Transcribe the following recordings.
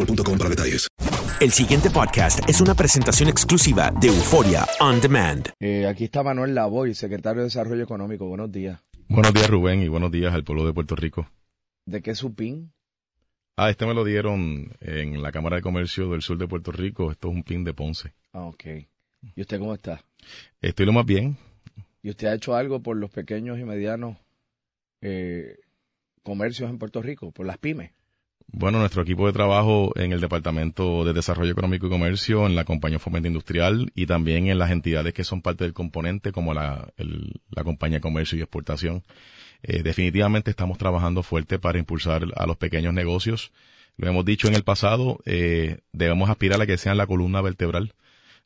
boostmobile.com para detalles. El siguiente podcast es una presentación exclusiva de Euforia On Demand. Eh, aquí está Manuel Lavoy, secretario de Desarrollo Económico. Buenos días. Buenos días, Rubén, y buenos días al pueblo de Puerto Rico. ¿De qué es su PIN? Ah, este me lo dieron en la Cámara de Comercio del Sur de Puerto Rico. Esto es un PIN de Ponce. Ah, ok. ¿Y usted cómo está? Estoy lo más bien. ¿Y usted ha hecho algo por los pequeños y medianos eh, comercios en Puerto Rico, por las pymes? Bueno, nuestro equipo de trabajo en el Departamento de Desarrollo Económico y Comercio, en la compañía Fomento Industrial y también en las entidades que son parte del componente, como la, la compañía de Comercio y Exportación. Eh, definitivamente estamos trabajando fuerte para impulsar a los pequeños negocios. Lo hemos dicho en el pasado, eh, debemos aspirar a que sean la columna vertebral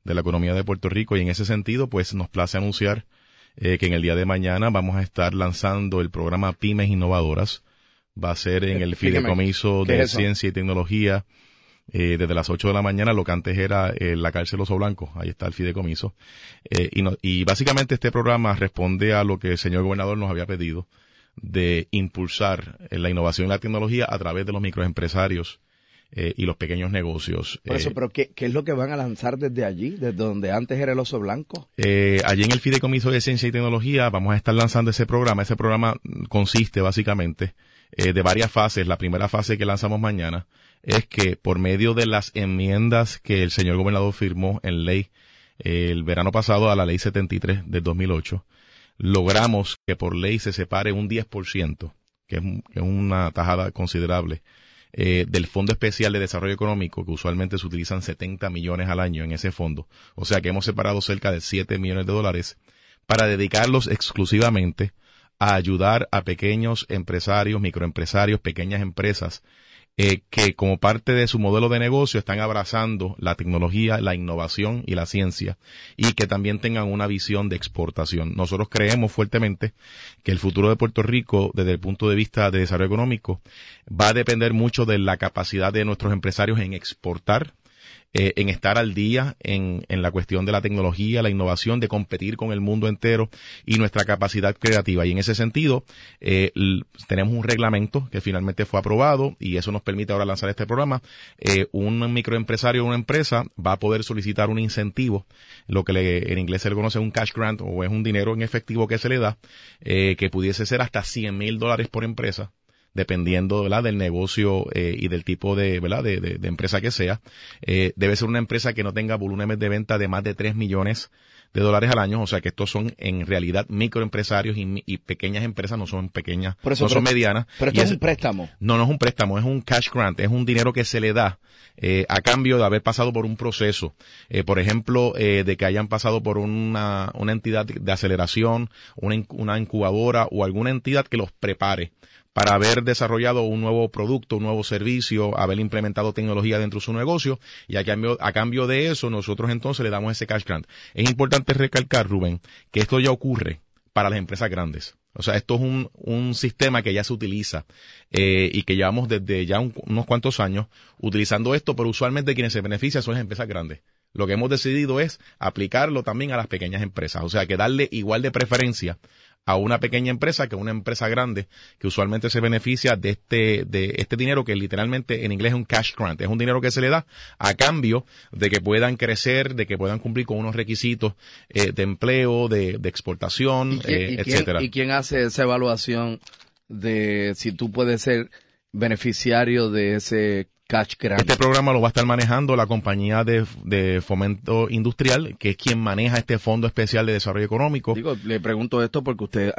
de la economía de Puerto Rico y en ese sentido, pues nos place anunciar eh, que en el día de mañana vamos a estar lanzando el programa Pymes Innovadoras. Va a ser en el fideicomiso ¿qué de es ciencia y tecnología eh, desde las 8 de la mañana, lo que antes era eh, la cárcel Oso Blanco, ahí está el fideicomiso. Eh, y, no- y básicamente este programa responde a lo que el señor gobernador nos había pedido de impulsar la innovación y la tecnología a través de los microempresarios eh, y los pequeños negocios. Por eso, Eh, pero ¿qué, qué es lo que van a lanzar desde allí, desde donde antes era el oso blanco? Eh, allí en el Fideicomiso de Ciencia y Tecnología vamos a estar lanzando ese programa. Ese programa consiste básicamente eh, de varias fases. La primera fase que lanzamos mañana es que por medio de las enmiendas que el señor gobernador firmó en ley eh, el verano pasado a la ley 73 del 2008, logramos que por ley se separe un 10%, que es, que es una tajada considerable, eh, del Fondo Especial de Desarrollo Económico, que usualmente se utilizan 70 millones al año en ese fondo. O sea que hemos separado cerca de 7 millones de dólares para dedicarlos exclusivamente a ayudar a pequeños empresarios, microempresarios, pequeñas empresas eh, que como parte de su modelo de negocio están abrazando la tecnología, la innovación y la ciencia y que también tengan una visión de exportación. Nosotros creemos fuertemente que el futuro de Puerto Rico desde el punto de vista de desarrollo económico va a depender mucho de la capacidad de nuestros empresarios en exportar eh, en estar al día en, en la cuestión de la tecnología, la innovación, de competir con el mundo entero y nuestra capacidad creativa. Y en ese sentido, eh, tenemos un reglamento que finalmente fue aprobado y eso nos permite ahora lanzar este programa. Eh, un microempresario o una empresa va a poder solicitar un incentivo, lo que le- en inglés se le conoce un cash grant o es un dinero en efectivo que se le da, eh, que pudiese ser hasta 100 mil dólares por empresa dependiendo ¿verdad? del negocio eh, y del tipo de, ¿verdad? De, de, de empresa que sea. Eh, debe ser una empresa que no tenga volúmenes de venta de más de 3 millones de dólares al año, o sea que estos son en realidad microempresarios y, y pequeñas empresas, no son pequeñas, eso, no son pero- medianas. Pero esto es es- un préstamo. no, no es un préstamo, es un cash grant, es un dinero que se le da eh, a cambio de haber pasado por un proceso. Eh, por ejemplo, eh, de que hayan pasado por una, una entidad de aceleración, una, una incubadora o alguna entidad que los prepare para haber desarrollado un nuevo producto, un nuevo servicio, haber implementado tecnología dentro de su negocio y a cambio, a cambio de eso nosotros entonces le damos ese cash grant. Es importante recalcar, Rubén, que esto ya ocurre para las empresas grandes. O sea, esto es un, un sistema que ya se utiliza eh, y que llevamos desde ya un- unos cuantos años utilizando esto, pero usualmente quienes se benefician son las empresas grandes. Lo que hemos decidido es aplicarlo también a las pequeñas empresas, o sea, que darle igual de preferencia a una pequeña empresa que a una empresa grande que usualmente se beneficia de este de este dinero que literalmente en inglés es un cash grant, es un dinero que se le da a cambio de que puedan crecer, de que puedan cumplir con unos requisitos eh, de empleo, de, de exportación, ¿Y quién, eh, y quién- etcétera. y quién hace esa evaluación de si tú puedes ser beneficiario de ese cash grant? Este programa lo va a estar manejando la compañía de, de fomento industrial, que es quien maneja este Fondo Especial de Desarrollo Económico. Digo, le pregunto esto porque usted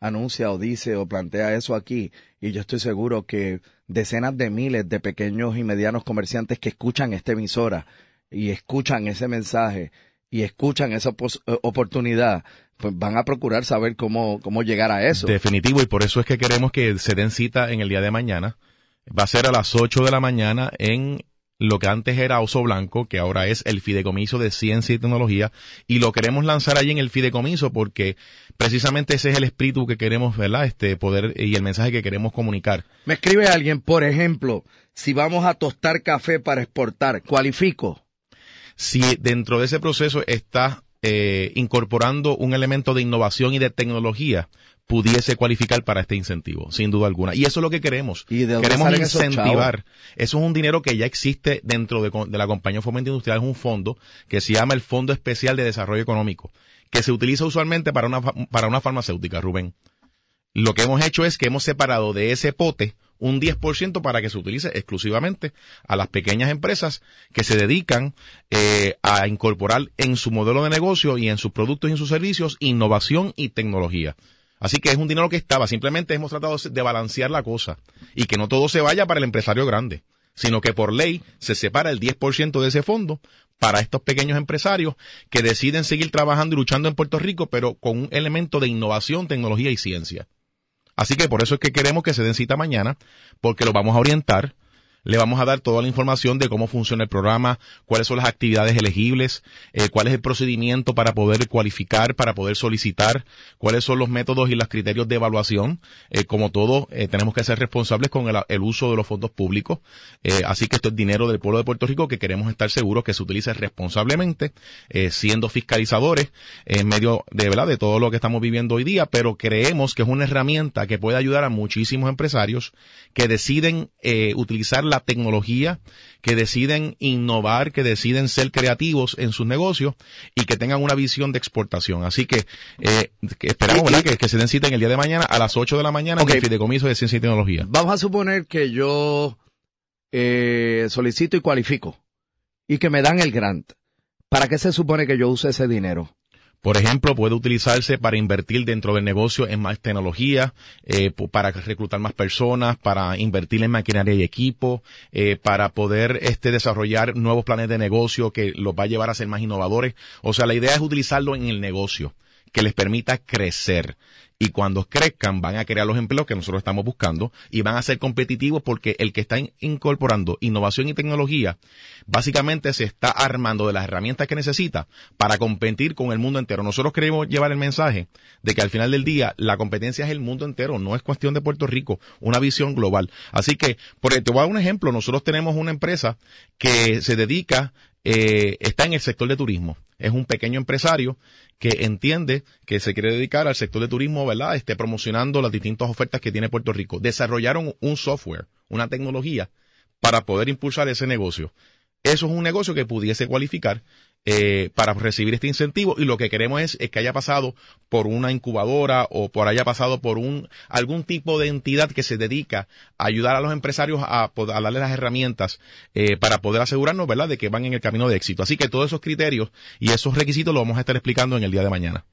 anuncia o dice o plantea eso aquí y yo estoy seguro que decenas de miles de pequeños y medianos comerciantes que escuchan esta emisora y escuchan ese mensaje y escuchan esa eh, oportunidad, pues van a procurar saber cómo, cómo llegar a eso. Definitivo, y por eso es que queremos que se den cita en el día de mañana. Va a ser a las 8 de la mañana en lo que antes era Oso Blanco, que ahora es el Fideicomiso de Ciencia y Tecnología, y lo queremos lanzar allí en el Fideicomiso porque precisamente ese es el espíritu que queremos, ¿verdad? Este poder y el mensaje que queremos comunicar. Me escribe alguien, por ejemplo, si vamos a tostar café para exportar, ¿cualifico? Si dentro de ese proceso está eh, incorporando un elemento de innovación y de tecnología, pudiese cualificar para este incentivo, sin duda alguna. Y eso es lo que queremos. ¿Y de queremos incentivar. Eso es un dinero que ya existe dentro de, de la compañía Fomento Industrial, es un fondo que se llama el Fondo Especial de Desarrollo Económico, que se utiliza usualmente para una, para una farmacéutica, Rubén. Lo que hemos hecho es que hemos separado de ese pote un 10% para que se utilice exclusivamente a las pequeñas empresas que se dedican eh, a incorporar en su modelo de negocio y en sus productos y en sus servicios innovación y tecnología. Así que es un dinero que estaba, simplemente hemos tratado de balancear la cosa y que no todo se vaya para el empresario grande, sino que por ley se separa el 10% de ese fondo para estos pequeños empresarios que deciden seguir trabajando y luchando en Puerto Rico, pero con un elemento de innovación, tecnología y ciencia. Así que por eso es que queremos que se den cita mañana, porque lo vamos a orientar, le vamos a dar toda la información de cómo funciona el programa, cuáles son las actividades elegibles, eh, cuál es el procedimiento para poder cualificar, para poder solicitar, cuáles son los métodos y los criterios de evaluación. Eh, como todo, eh, tenemos que ser responsables con el, uso de los fondos públicos. Así que esto es dinero del pueblo de Puerto Rico que queremos estar seguros que se utilice responsablemente, siendo fiscalizadores en medio de, ¿verdad? de todo lo que estamos viviendo hoy día, pero creemos que es una herramienta que puede ayudar a muchísimos empresarios que deciden utilizar la tecnología, que deciden innovar, que deciden ser creativos en sus negocios y que tengan una visión de exportación. Así que, eh, que esperamos ¿verdad? Que, que se den cita en el día de mañana a las 8 de la mañana Ok. en el Fideicomiso de Ciencia y Tecnología. Vamos a suponer que yo eh, solicito y cualifico y que me dan el grant. ¿Para qué se supone que yo use ese dinero? Por ejemplo, puede utilizarse para invertir dentro del negocio en más tecnología, eh, para reclutar más personas, para invertir en maquinaria y equipo, eh, para poder este, desarrollar nuevos planes de negocio que los va a llevar a ser más innovadores. O sea, la idea es utilizarlo en el negocio, que les permita crecer. Y cuando crezcan van a crear los empleos que nosotros estamos buscando y van a ser competitivos porque el que está in- incorporando innovación y tecnología básicamente se está armando de las herramientas que necesita para competir con el mundo entero. Nosotros queremos llevar el mensaje de que al final del día la competencia es el mundo entero, no es cuestión de Puerto Rico, una visión global. Así que, por te voy a dar un ejemplo, nosotros tenemos una empresa que se dedica, eh, está en el sector de turismo. Es un pequeño empresario que entiende que se quiere dedicar al sector de turismo, ¿verdad? Esté promocionando las distintas ofertas que tiene Puerto Rico. Desarrollaron un software, una tecnología para poder impulsar ese negocio. eso es un negocio que pudiese cualificar eh, para recibir este incentivo y lo que queremos es, es, que haya pasado por una incubadora o por haya pasado por un algún tipo de entidad que se dedica a ayudar a los empresarios a, a darle las herramientas eh, para poder asegurarnos, ¿verdad?, de que van en el camino de éxito. Así que todos esos criterios y esos requisitos los vamos a estar explicando en el día de mañana.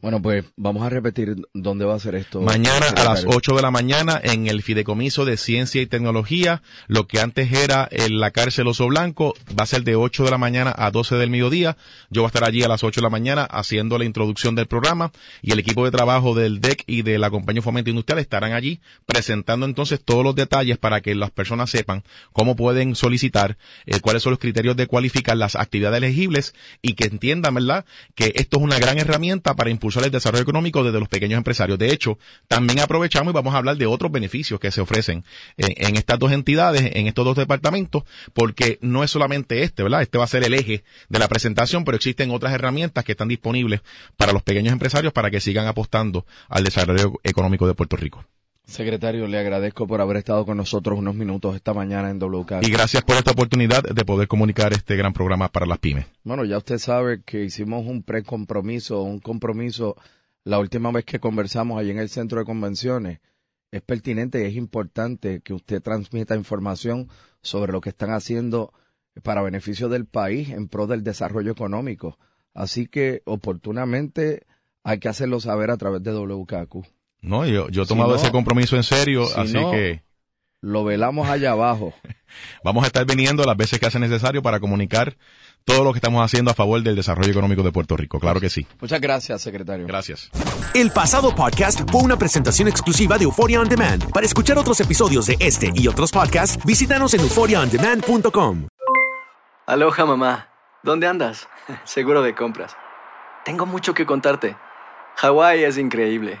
Bueno, pues vamos a repetir dónde va a ser esto. Mañana a las 8 de la mañana en el Fideicomiso de Ciencia y Tecnología. Lo que antes era en la cárcel Oso Blanco va a ser de 8 de la mañana a 12 del mediodía. Yo voy a estar allí a las 8 de la mañana haciendo la introducción del programa y el equipo de trabajo del DEC y de la compañía Fomento Industrial estarán allí presentando entonces todos los detalles para que las personas sepan cómo pueden solicitar, eh, cuáles son los criterios de cualificar las actividades elegibles y que entiendan, ¿verdad?, que esto es una gran herramienta para impulsar el desarrollo económico desde los pequeños empresarios. De hecho, también aprovechamos y vamos a hablar de otros beneficios que se ofrecen en, estas dos entidades, en estos dos departamentos, porque no es solamente este, ¿verdad? Este va a ser el eje de la presentación, pero existen otras herramientas que están disponibles para los pequeños empresarios para que sigan apostando al desarrollo económico de Puerto Rico. Secretario, le agradezco por haber estado con nosotros unos minutos esta mañana en WK. Y gracias por esta oportunidad de poder comunicar este gran programa para las pymes. Bueno, ya usted sabe que hicimos un precompromiso, un compromiso la última vez que conversamos allí en el centro de convenciones. Es pertinente y es importante que usted transmita información sobre lo que están haciendo para beneficio del país en pro del desarrollo económico. Así que oportunamente hay que hacerlo saber a través de WKQ. No, yo, yo he tomado ese compromiso en serio, así que... Lo velamos allá abajo. Vamos a estar viniendo las veces que hace necesario para comunicar todo lo que estamos haciendo a favor del desarrollo económico de Puerto Rico. Claro que sí. Muchas gracias, secretario. Gracias. El pasado podcast fue una presentación exclusiva de Euphoria On Demand. Para escuchar otros episodios de este y otros podcasts, visítanos en euphoriaondemand.com. Aloha, mamá. ¿Dónde andas? Seguro de compras. Tengo mucho que contarte. Hawái es increíble.